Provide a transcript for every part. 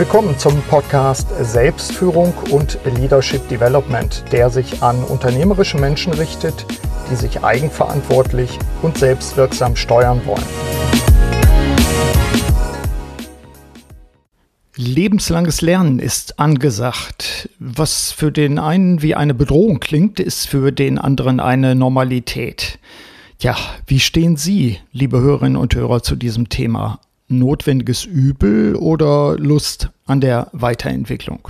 Willkommen zum Podcast Selbstführung und Leadership Development, der sich an unternehmerische Menschen richtet, die sich eigenverantwortlich und selbstwirksam steuern wollen. Lebenslanges Lernen ist angesagt. Was für den einen wie eine Bedrohung klingt, ist für den anderen eine Normalität. Ja, wie stehen Sie, liebe Hörerinnen und Hörer, zu diesem Thema? Notwendiges Übel oder Lust an der Weiterentwicklung?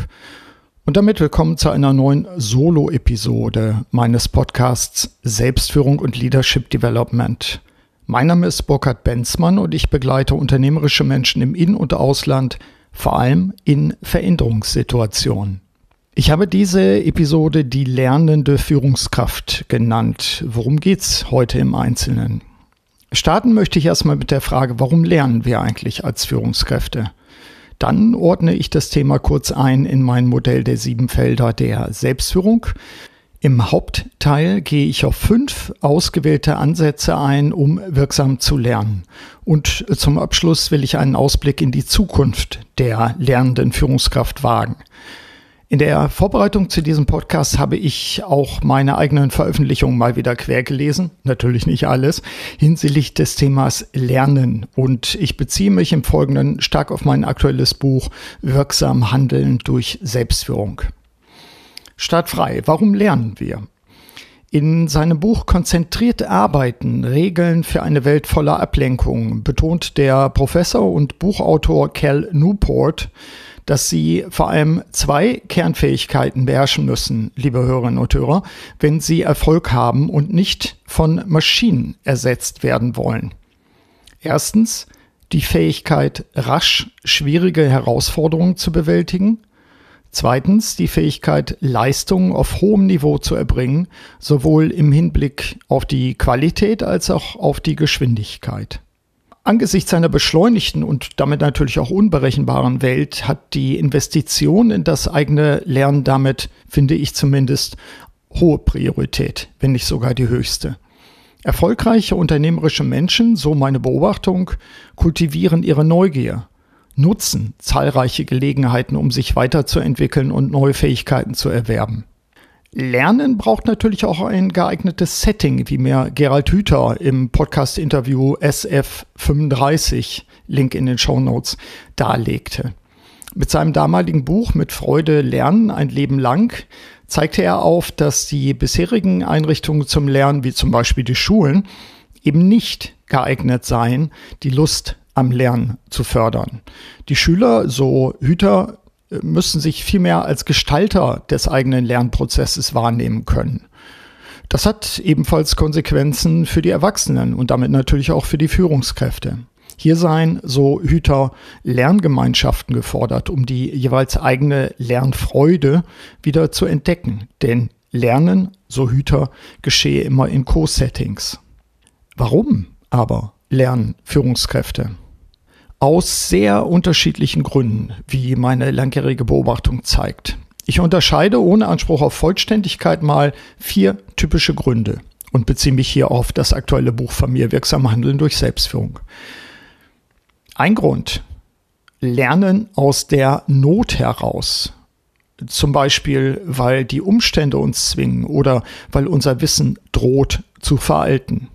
Und damit willkommen zu einer neuen Solo-Episode meines Podcasts Selbstführung und Leadership Development. Mein Name ist Burkhard Benzmann und ich begleite unternehmerische Menschen im In- und Ausland, vor allem in Veränderungssituationen. Ich habe diese Episode die lernende Führungskraft genannt. Worum geht's heute im Einzelnen? Starten möchte ich erstmal mit der Frage, warum lernen wir eigentlich als Führungskräfte? Dann ordne ich das Thema kurz ein in mein Modell der sieben Felder der Selbstführung. Im Hauptteil gehe ich auf fünf ausgewählte Ansätze ein, um wirksam zu lernen. Und zum Abschluss will ich einen Ausblick in die Zukunft der lernenden Führungskraft wagen. In der Vorbereitung zu diesem Podcast habe ich auch meine eigenen Veröffentlichungen mal wieder quer gelesen, natürlich nicht alles, hinsichtlich des Themas Lernen. Und ich beziehe mich im Folgenden stark auf mein aktuelles Buch Wirksam Handeln durch Selbstführung. Startfrei. Warum lernen wir? In seinem Buch Konzentriert Arbeiten, Regeln für eine Welt voller Ablenkung betont der Professor und Buchautor Cal Newport, dass Sie vor allem zwei Kernfähigkeiten beherrschen müssen, liebe Hörerinnen und Hörer, wenn Sie Erfolg haben und nicht von Maschinen ersetzt werden wollen. Erstens die Fähigkeit, rasch schwierige Herausforderungen zu bewältigen. Zweitens die Fähigkeit, Leistungen auf hohem Niveau zu erbringen, sowohl im Hinblick auf die Qualität als auch auf die Geschwindigkeit. Angesichts einer beschleunigten und damit natürlich auch unberechenbaren Welt hat die Investition in das eigene Lernen damit, finde ich zumindest, hohe Priorität, wenn nicht sogar die höchste. Erfolgreiche unternehmerische Menschen, so meine Beobachtung, kultivieren ihre Neugier, nutzen zahlreiche Gelegenheiten, um sich weiterzuentwickeln und neue Fähigkeiten zu erwerben. Lernen braucht natürlich auch ein geeignetes Setting, wie mir Gerald Hüther im Podcast-Interview SF35, Link in den Show Notes, darlegte. Mit seinem damaligen Buch Mit Freude lernen ein Leben lang zeigte er auf, dass die bisherigen Einrichtungen zum Lernen, wie zum Beispiel die Schulen, eben nicht geeignet seien, die Lust am Lernen zu fördern. Die Schüler, so Hüter, müssen sich vielmehr als Gestalter des eigenen Lernprozesses wahrnehmen können. Das hat ebenfalls Konsequenzen für die Erwachsenen und damit natürlich auch für die Führungskräfte. Hier seien, so Hüter, Lerngemeinschaften gefordert, um die jeweils eigene Lernfreude wieder zu entdecken. Denn Lernen, so Hüter, geschehe immer in Co-Settings. Warum aber lernen Führungskräfte? Aus sehr unterschiedlichen Gründen, wie meine langjährige Beobachtung zeigt. Ich unterscheide ohne Anspruch auf Vollständigkeit mal vier typische Gründe und beziehe mich hier auf das aktuelle Buch von mir Wirksam Handeln durch Selbstführung. Ein Grund. Lernen aus der Not heraus. Zum Beispiel, weil die Umstände uns zwingen oder weil unser Wissen droht zu veralten.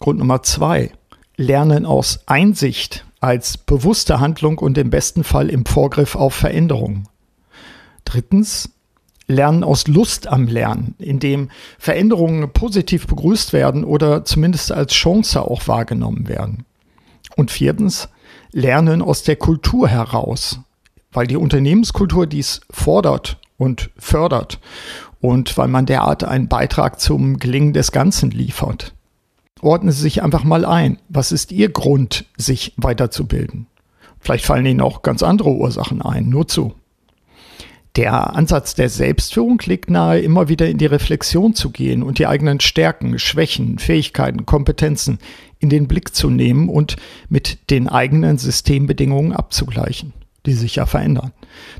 Grund Nummer zwei. Lernen aus Einsicht als bewusste Handlung und im besten Fall im Vorgriff auf Veränderungen. Drittens, Lernen aus Lust am Lernen, indem Veränderungen positiv begrüßt werden oder zumindest als Chance auch wahrgenommen werden. Und viertens, Lernen aus der Kultur heraus, weil die Unternehmenskultur dies fordert und fördert und weil man derart einen Beitrag zum Gelingen des Ganzen liefert ordnen Sie sich einfach mal ein. Was ist Ihr Grund, sich weiterzubilden? Vielleicht fallen Ihnen auch ganz andere Ursachen ein, nur zu. Der Ansatz der Selbstführung legt nahe, immer wieder in die Reflexion zu gehen und die eigenen Stärken, Schwächen, Fähigkeiten, Kompetenzen in den Blick zu nehmen und mit den eigenen Systembedingungen abzugleichen, die sich ja verändern.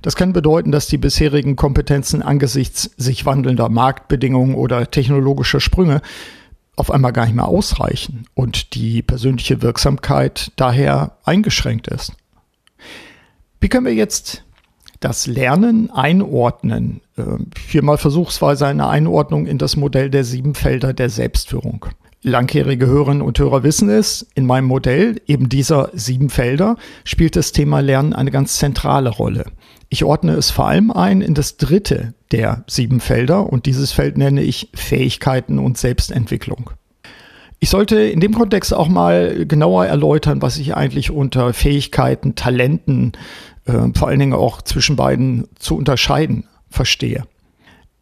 Das kann bedeuten, dass die bisherigen Kompetenzen angesichts sich wandelnder Marktbedingungen oder technologischer Sprünge auf einmal gar nicht mehr ausreichen und die persönliche Wirksamkeit daher eingeschränkt ist. Wie können wir jetzt das Lernen einordnen. Äh, hier mal versuchsweise eine Einordnung in das Modell der sieben Felder der Selbstführung. Langjährige Hörerinnen und Hörer wissen es, in meinem Modell, eben dieser sieben Felder, spielt das Thema Lernen eine ganz zentrale Rolle. Ich ordne es vor allem ein in das dritte der sieben Felder und dieses Feld nenne ich Fähigkeiten und Selbstentwicklung. Ich sollte in dem Kontext auch mal genauer erläutern, was ich eigentlich unter Fähigkeiten, Talenten, äh, vor allen Dingen auch zwischen beiden zu unterscheiden verstehe.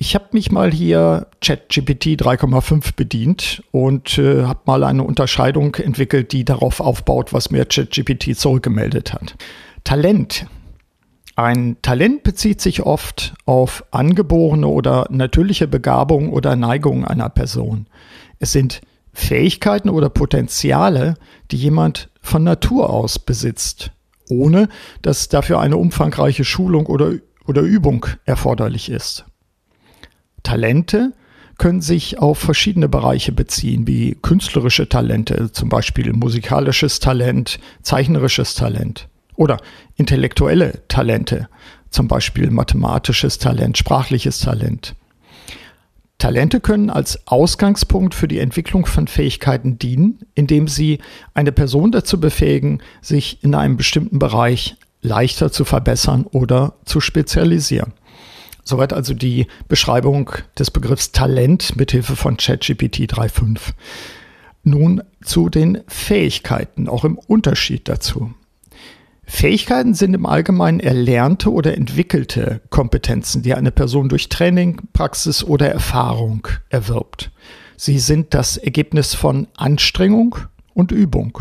Ich habe mich mal hier ChatGPT 3,5 bedient und äh, habe mal eine Unterscheidung entwickelt, die darauf aufbaut, was mir ChatGPT zurückgemeldet hat. Talent. Ein Talent bezieht sich oft auf angeborene oder natürliche Begabung oder Neigung einer Person. Es sind Fähigkeiten oder Potenziale, die jemand von Natur aus besitzt, ohne dass dafür eine umfangreiche Schulung oder, oder Übung erforderlich ist. Talente können sich auf verschiedene Bereiche beziehen, wie künstlerische Talente, zum Beispiel musikalisches Talent, zeichnerisches Talent oder intellektuelle Talente, zum Beispiel mathematisches Talent, sprachliches Talent. Talente können als Ausgangspunkt für die Entwicklung von Fähigkeiten dienen, indem sie eine Person dazu befähigen, sich in einem bestimmten Bereich leichter zu verbessern oder zu spezialisieren. Soweit also die Beschreibung des Begriffs Talent mithilfe von ChatGPT 3.5. Nun zu den Fähigkeiten, auch im Unterschied dazu. Fähigkeiten sind im Allgemeinen erlernte oder entwickelte Kompetenzen, die eine Person durch Training, Praxis oder Erfahrung erwirbt. Sie sind das Ergebnis von Anstrengung und Übung.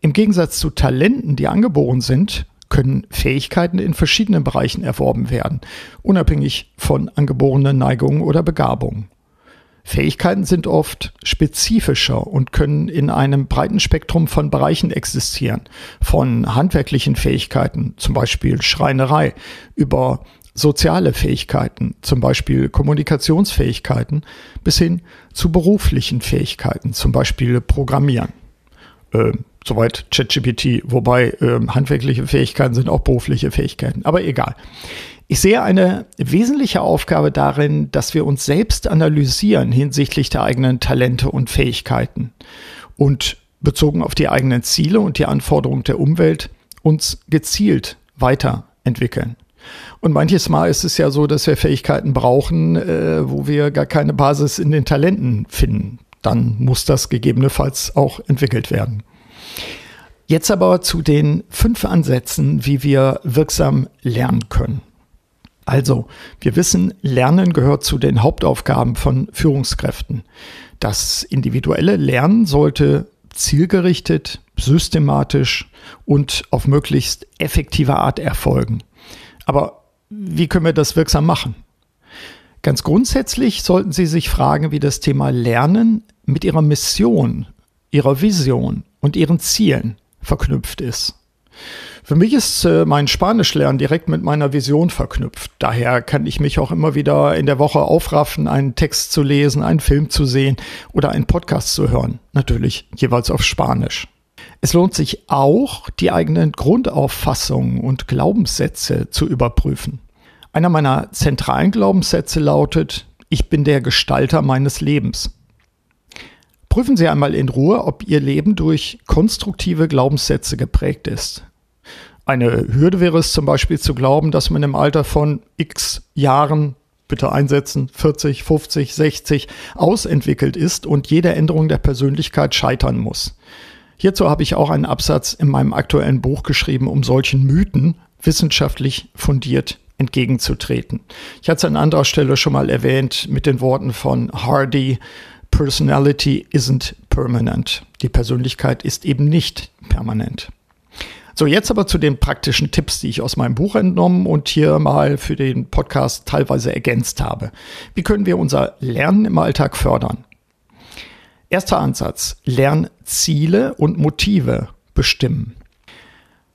Im Gegensatz zu Talenten, die angeboren sind, können Fähigkeiten in verschiedenen Bereichen erworben werden, unabhängig von angeborenen Neigungen oder Begabungen. Fähigkeiten sind oft spezifischer und können in einem breiten Spektrum von Bereichen existieren, von handwerklichen Fähigkeiten, zum Beispiel Schreinerei, über soziale Fähigkeiten, zum Beispiel Kommunikationsfähigkeiten, bis hin zu beruflichen Fähigkeiten, zum Beispiel Programmieren. Äh, Soweit ChatGPT, wobei äh, handwerkliche Fähigkeiten sind auch berufliche Fähigkeiten, aber egal. Ich sehe eine wesentliche Aufgabe darin, dass wir uns selbst analysieren hinsichtlich der eigenen Talente und Fähigkeiten und bezogen auf die eigenen Ziele und die Anforderungen der Umwelt uns gezielt weiterentwickeln. Und manches Mal ist es ja so, dass wir Fähigkeiten brauchen, äh, wo wir gar keine Basis in den Talenten finden. Dann muss das gegebenenfalls auch entwickelt werden. Jetzt aber zu den fünf Ansätzen, wie wir wirksam lernen können. Also, wir wissen, Lernen gehört zu den Hauptaufgaben von Führungskräften. Das individuelle Lernen sollte zielgerichtet, systematisch und auf möglichst effektive Art erfolgen. Aber wie können wir das wirksam machen? Ganz grundsätzlich sollten Sie sich fragen, wie das Thema Lernen mit Ihrer Mission, Ihrer Vision und Ihren Zielen verknüpft ist. Für mich ist äh, mein Spanischlernen direkt mit meiner Vision verknüpft. Daher kann ich mich auch immer wieder in der Woche aufraffen, einen Text zu lesen, einen Film zu sehen oder einen Podcast zu hören. Natürlich jeweils auf Spanisch. Es lohnt sich auch, die eigenen Grundauffassungen und Glaubenssätze zu überprüfen. Einer meiner zentralen Glaubenssätze lautet, ich bin der Gestalter meines Lebens. Prüfen Sie einmal in Ruhe, ob Ihr Leben durch konstruktive Glaubenssätze geprägt ist. Eine Hürde wäre es zum Beispiel zu glauben, dass man im Alter von x Jahren, bitte einsetzen, 40, 50, 60, ausentwickelt ist und jede Änderung der Persönlichkeit scheitern muss. Hierzu habe ich auch einen Absatz in meinem aktuellen Buch geschrieben, um solchen Mythen wissenschaftlich fundiert entgegenzutreten. Ich hatte es an anderer Stelle schon mal erwähnt mit den Worten von Hardy, Personality isn't permanent. Die Persönlichkeit ist eben nicht permanent. So, jetzt aber zu den praktischen Tipps, die ich aus meinem Buch entnommen und hier mal für den Podcast teilweise ergänzt habe. Wie können wir unser Lernen im Alltag fördern? Erster Ansatz. Lernziele und Motive bestimmen.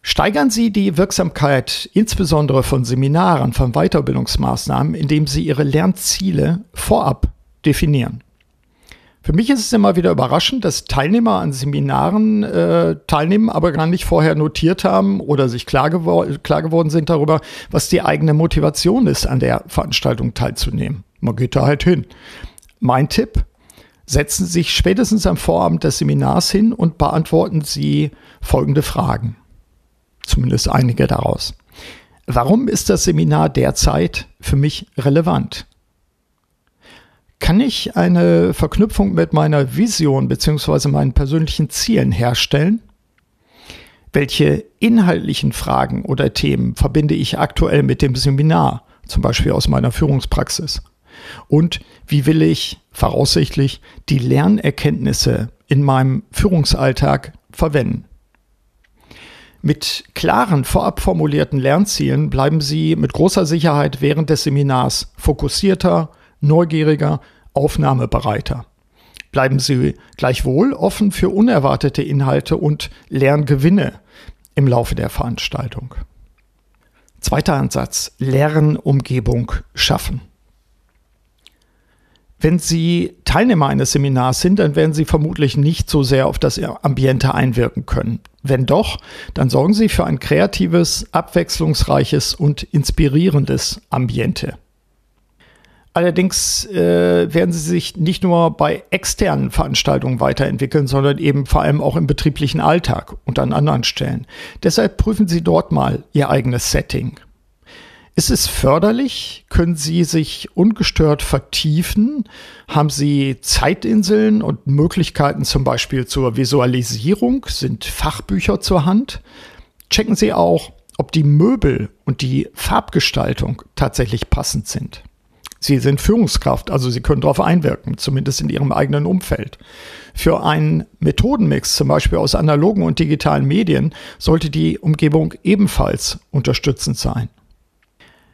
Steigern Sie die Wirksamkeit insbesondere von Seminaren, von Weiterbildungsmaßnahmen, indem Sie Ihre Lernziele vorab definieren. Für mich ist es immer wieder überraschend, dass Teilnehmer an Seminaren äh, teilnehmen, aber gar nicht vorher notiert haben oder sich klar, gewor klar geworden sind darüber, was die eigene Motivation ist, an der Veranstaltung teilzunehmen. Man geht da halt hin. Mein Tipp, setzen Sie sich spätestens am Vorabend des Seminars hin und beantworten Sie folgende Fragen. Zumindest einige daraus. Warum ist das Seminar derzeit für mich relevant? Kann ich eine Verknüpfung mit meiner Vision bzw. meinen persönlichen Zielen herstellen? Welche inhaltlichen Fragen oder Themen verbinde ich aktuell mit dem Seminar, zum Beispiel aus meiner Führungspraxis? Und wie will ich voraussichtlich die Lernerkenntnisse in meinem Führungsalltag verwenden? Mit klaren, vorab formulierten Lernzielen bleiben Sie mit großer Sicherheit während des Seminars fokussierter, neugieriger, aufnahmebereiter. Bleiben Sie gleichwohl offen für unerwartete Inhalte und Lerngewinne im Laufe der Veranstaltung. Zweiter Ansatz, Lernumgebung schaffen. Wenn Sie Teilnehmer eines Seminars sind, dann werden Sie vermutlich nicht so sehr auf das Ambiente einwirken können. Wenn doch, dann sorgen Sie für ein kreatives, abwechslungsreiches und inspirierendes Ambiente. Allerdings äh, werden sie sich nicht nur bei externen Veranstaltungen weiterentwickeln, sondern eben vor allem auch im betrieblichen Alltag und an anderen Stellen. Deshalb prüfen Sie dort mal Ihr eigenes Setting. Ist es förderlich? Können Sie sich ungestört vertiefen? Haben Sie Zeitinseln und Möglichkeiten zum Beispiel zur Visualisierung? Sind Fachbücher zur Hand? Checken Sie auch, ob die Möbel und die Farbgestaltung tatsächlich passend sind. Sie sind Führungskraft, also Sie können darauf einwirken, zumindest in Ihrem eigenen Umfeld. Für einen Methodenmix, zum Beispiel aus analogen und digitalen Medien, sollte die Umgebung ebenfalls unterstützend sein.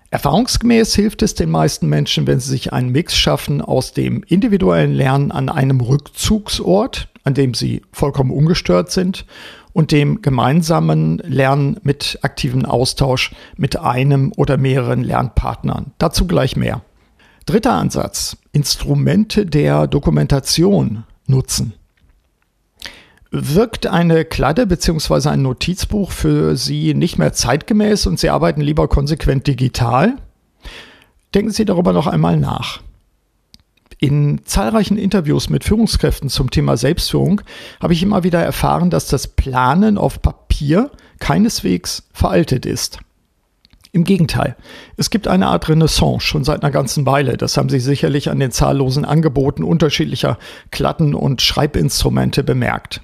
Erfahrungsgemäß hilft es den meisten Menschen, wenn sie sich einen Mix schaffen aus dem individuellen Lernen an einem Rückzugsort, an dem sie vollkommen ungestört sind, und dem gemeinsamen Lernen mit aktivem Austausch mit einem oder mehreren Lernpartnern. Dazu gleich mehr. Dritter Ansatz, Instrumente der Dokumentation nutzen. Wirkt eine Kladde bzw. ein Notizbuch für Sie nicht mehr zeitgemäß und Sie arbeiten lieber konsequent digital? Denken Sie darüber noch einmal nach. In zahlreichen Interviews mit Führungskräften zum Thema Selbstführung habe ich immer wieder erfahren, dass das Planen auf Papier keineswegs veraltet ist. Im Gegenteil, es gibt eine Art Renaissance schon seit einer ganzen Weile. Das haben Sie sicherlich an den zahllosen Angeboten unterschiedlicher Klatten und Schreibinstrumente bemerkt.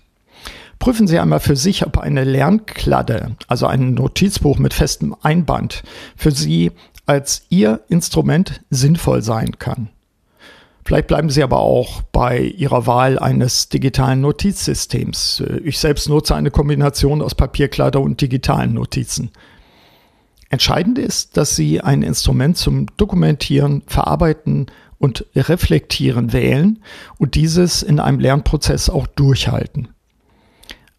Prüfen Sie einmal für sich, ob eine Lernkladde, also ein Notizbuch mit festem Einband, für Sie als Ihr Instrument sinnvoll sein kann. Vielleicht bleiben Sie aber auch bei Ihrer Wahl eines digitalen Notizsystems. Ich selbst nutze eine Kombination aus Papierkladde und digitalen Notizen. Entscheidend ist, dass Sie ein Instrument zum Dokumentieren, Verarbeiten und Reflektieren wählen und dieses in einem Lernprozess auch durchhalten.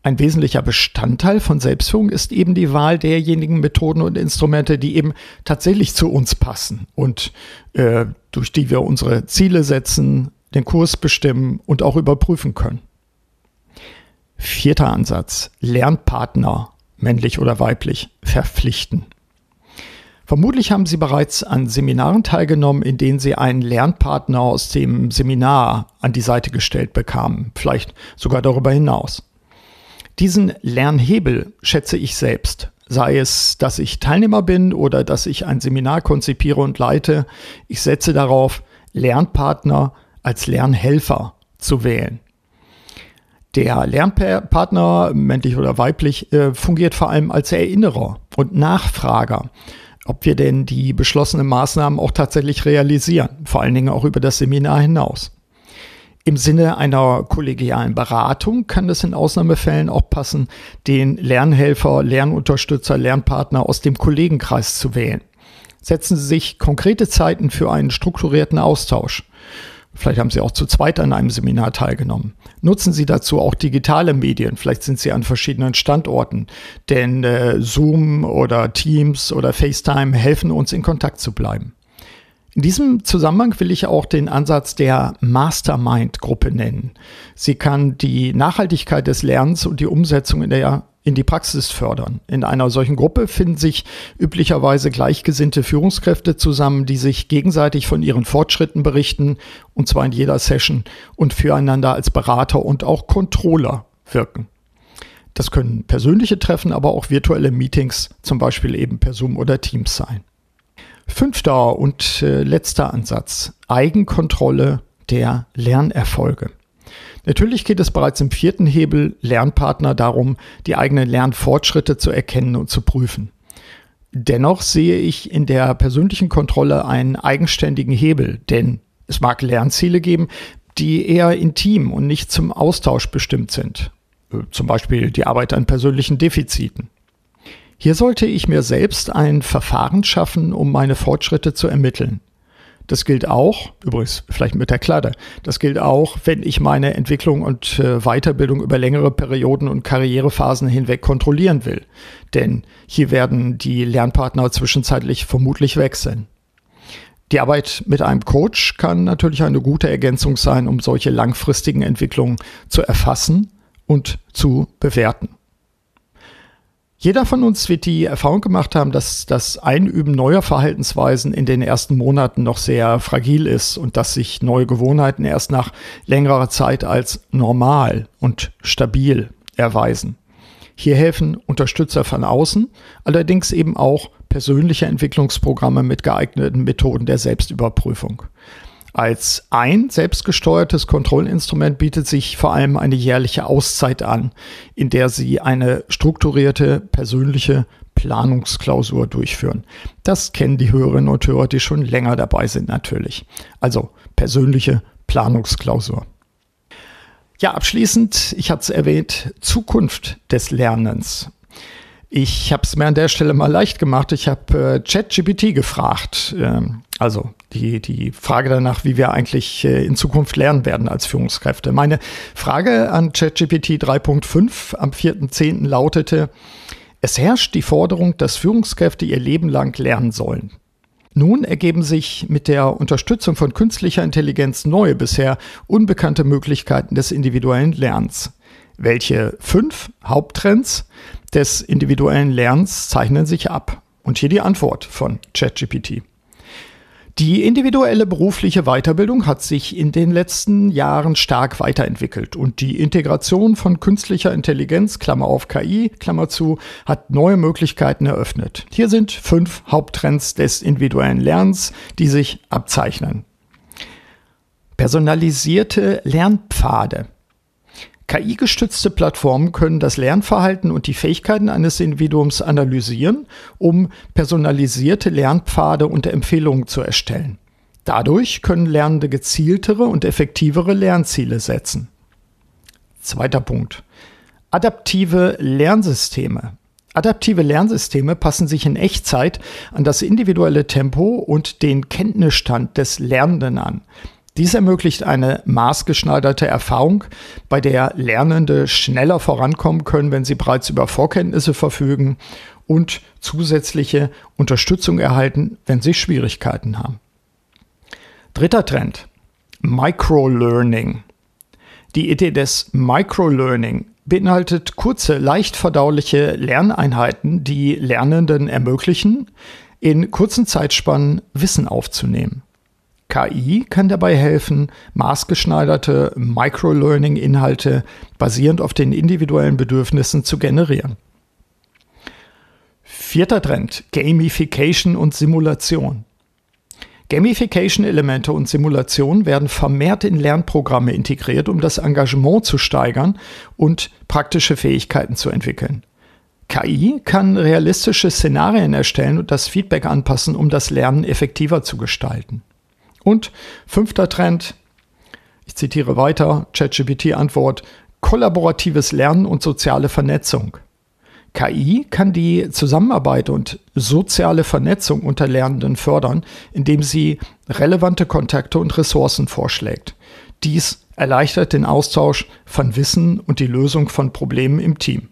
Ein wesentlicher Bestandteil von Selbstführung ist eben die Wahl derjenigen Methoden und Instrumente, die eben tatsächlich zu uns passen und äh, durch die wir unsere Ziele setzen, den Kurs bestimmen und auch überprüfen können. Vierter Ansatz. Lernpartner, männlich oder weiblich, verpflichten. Vermutlich haben Sie bereits an Seminaren teilgenommen, in denen Sie einen Lernpartner aus dem Seminar an die Seite gestellt bekamen, vielleicht sogar darüber hinaus. Diesen Lernhebel schätze ich selbst, sei es, dass ich Teilnehmer bin oder dass ich ein Seminar konzipiere und leite. Ich setze darauf, Lernpartner als Lernhelfer zu wählen. Der Lernpartner, männlich oder weiblich, äh, fungiert vor allem als Erinnerer und Nachfrager ob wir denn die beschlossenen Maßnahmen auch tatsächlich realisieren, vor allen Dingen auch über das Seminar hinaus. Im Sinne einer kollegialen Beratung kann es in Ausnahmefällen auch passen, den Lernhelfer, Lernunterstützer, Lernpartner aus dem Kollegenkreis zu wählen. Setzen Sie sich konkrete Zeiten für einen strukturierten Austausch. Vielleicht haben Sie auch zu zweit an einem Seminar teilgenommen. Nutzen Sie dazu auch digitale Medien. Vielleicht sind Sie an verschiedenen Standorten. Denn äh, Zoom oder Teams oder FaceTime helfen uns in Kontakt zu bleiben. In diesem Zusammenhang will ich auch den Ansatz der Mastermind-Gruppe nennen. Sie kann die Nachhaltigkeit des Lernens und die Umsetzung in, der, in die Praxis fördern. In einer solchen Gruppe finden sich üblicherweise gleichgesinnte Führungskräfte zusammen, die sich gegenseitig von ihren Fortschritten berichten, und zwar in jeder Session und füreinander als Berater und auch Controller wirken. Das können persönliche Treffen, aber auch virtuelle Meetings, zum Beispiel eben per Zoom oder Teams sein. Fünfter und äh, letzter Ansatz. Eigenkontrolle der Lernerfolge. Natürlich geht es bereits im vierten Hebel Lernpartner darum, die eigenen Lernfortschritte zu erkennen und zu prüfen. Dennoch sehe ich in der persönlichen Kontrolle einen eigenständigen Hebel, denn es mag Lernziele geben, die eher intim und nicht zum Austausch bestimmt sind. Äh, zum Beispiel die Arbeit an persönlichen Defiziten. Hier sollte ich mir selbst ein Verfahren schaffen, um meine Fortschritte zu ermitteln. Das gilt auch, übrigens vielleicht mit der Kladde, das gilt auch, wenn ich meine Entwicklung und äh, Weiterbildung über längere Perioden und Karrierephasen hinweg kontrollieren will. Denn hier werden die Lernpartner zwischenzeitlich vermutlich wechseln. Die Arbeit mit einem Coach kann natürlich eine gute Ergänzung sein, um solche langfristigen Entwicklungen zu erfassen und zu bewerten. Jeder von uns wird die Erfahrung gemacht haben, dass das Einüben neuer Verhaltensweisen in den ersten Monaten noch sehr fragil ist und dass sich neue Gewohnheiten erst nach längerer Zeit als normal und stabil erweisen. Hier helfen Unterstützer von außen, allerdings eben auch persönliche Entwicklungsprogramme mit geeigneten Methoden der Selbstüberprüfung. Als ein selbstgesteuertes Kontrollinstrument bietet sich vor allem eine jährliche Auszeit an, in der Sie eine strukturierte persönliche Planungsklausur durchführen. Das kennen die Hörerinnen und Hörer, die schon länger dabei sind natürlich. Also persönliche Planungsklausur. Ja, abschließend, ich hatte es erwähnt, Zukunft des Lernens. Ich habe es mir an der Stelle mal leicht gemacht. Ich habe äh, ChatGPT gefragt. Ähm, also die, die Frage danach, wie wir eigentlich äh, in Zukunft lernen werden als Führungskräfte. Meine Frage an ChatGPT 3.5 am 4.10. lautete, es herrscht die Forderung, dass Führungskräfte ihr Leben lang lernen sollen. Nun ergeben sich mit der Unterstützung von künstlicher Intelligenz neue, bisher unbekannte Möglichkeiten des individuellen Lernens. Welche fünf Haupttrends des individuellen Lernens zeichnen sich ab? Und hier die Antwort von ChatGPT. Die individuelle berufliche Weiterbildung hat sich in den letzten Jahren stark weiterentwickelt und die Integration von künstlicher Intelligenz, Klammer auf KI, Klammer zu, hat neue Möglichkeiten eröffnet. Hier sind fünf Haupttrends des individuellen Lernens, die sich abzeichnen. Personalisierte Lernpfade. KI-gestützte Plattformen können das Lernverhalten und die Fähigkeiten eines Individuums analysieren, um personalisierte Lernpfade und Empfehlungen zu erstellen. Dadurch können Lernende gezieltere und effektivere Lernziele setzen. Zweiter Punkt. Adaptive Lernsysteme. Adaptive Lernsysteme passen sich in Echtzeit an das individuelle Tempo und den Kenntnisstand des Lernenden an. Dies ermöglicht eine maßgeschneiderte Erfahrung, bei der Lernende schneller vorankommen können, wenn sie bereits über Vorkenntnisse verfügen und zusätzliche Unterstützung erhalten, wenn sie Schwierigkeiten haben. Dritter Trend. Microlearning. Die Idee des Microlearning beinhaltet kurze, leicht verdauliche Lerneinheiten, die Lernenden ermöglichen, in kurzen Zeitspannen Wissen aufzunehmen. KI kann dabei helfen, maßgeschneiderte Microlearning-Inhalte basierend auf den individuellen Bedürfnissen zu generieren. Vierter Trend, Gamification und Simulation. Gamification-Elemente und Simulation werden vermehrt in Lernprogramme integriert, um das Engagement zu steigern und praktische Fähigkeiten zu entwickeln. KI kann realistische Szenarien erstellen und das Feedback anpassen, um das Lernen effektiver zu gestalten. Und fünfter Trend, ich zitiere weiter, ChatGPT-Antwort, kollaboratives Lernen und soziale Vernetzung. KI kann die Zusammenarbeit und soziale Vernetzung unter Lernenden fördern, indem sie relevante Kontakte und Ressourcen vorschlägt. Dies erleichtert den Austausch von Wissen und die Lösung von Problemen im Team.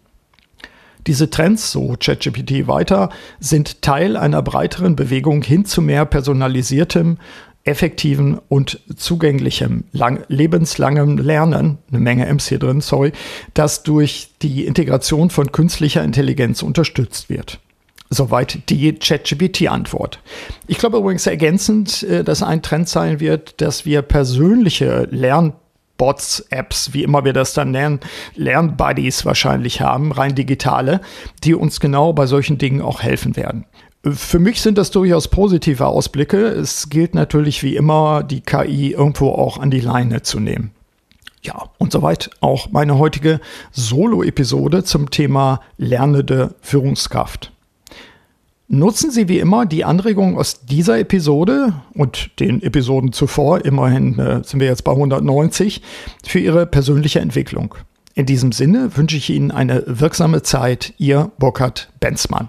Diese Trends, so ChatGPT weiter, sind Teil einer breiteren Bewegung hin zu mehr personalisiertem, effektiven und zugänglichem lang, lebenslangem Lernen, eine Menge M's hier drin, sorry, das durch die Integration von künstlicher Intelligenz unterstützt wird. Soweit die ChatGPT-Antwort. Ich glaube übrigens ergänzend, äh, dass ein Trend sein wird, dass wir persönliche Lernbots, Apps, wie immer wir das dann nennen, Lernbuddies wahrscheinlich haben, rein digitale, die uns genau bei solchen Dingen auch helfen werden. Für mich sind das durchaus positive Ausblicke. Es gilt natürlich wie immer, die KI irgendwo auch an die Leine zu nehmen. Ja, und soweit auch meine heutige Solo-Episode zum Thema lernende Führungskraft. Nutzen Sie wie immer die Anregungen aus dieser Episode und den Episoden zuvor, immerhin äh, sind wir jetzt bei 190, für Ihre persönliche Entwicklung. In diesem Sinne wünsche ich Ihnen eine wirksame Zeit, Ihr Burkhard Benzmann.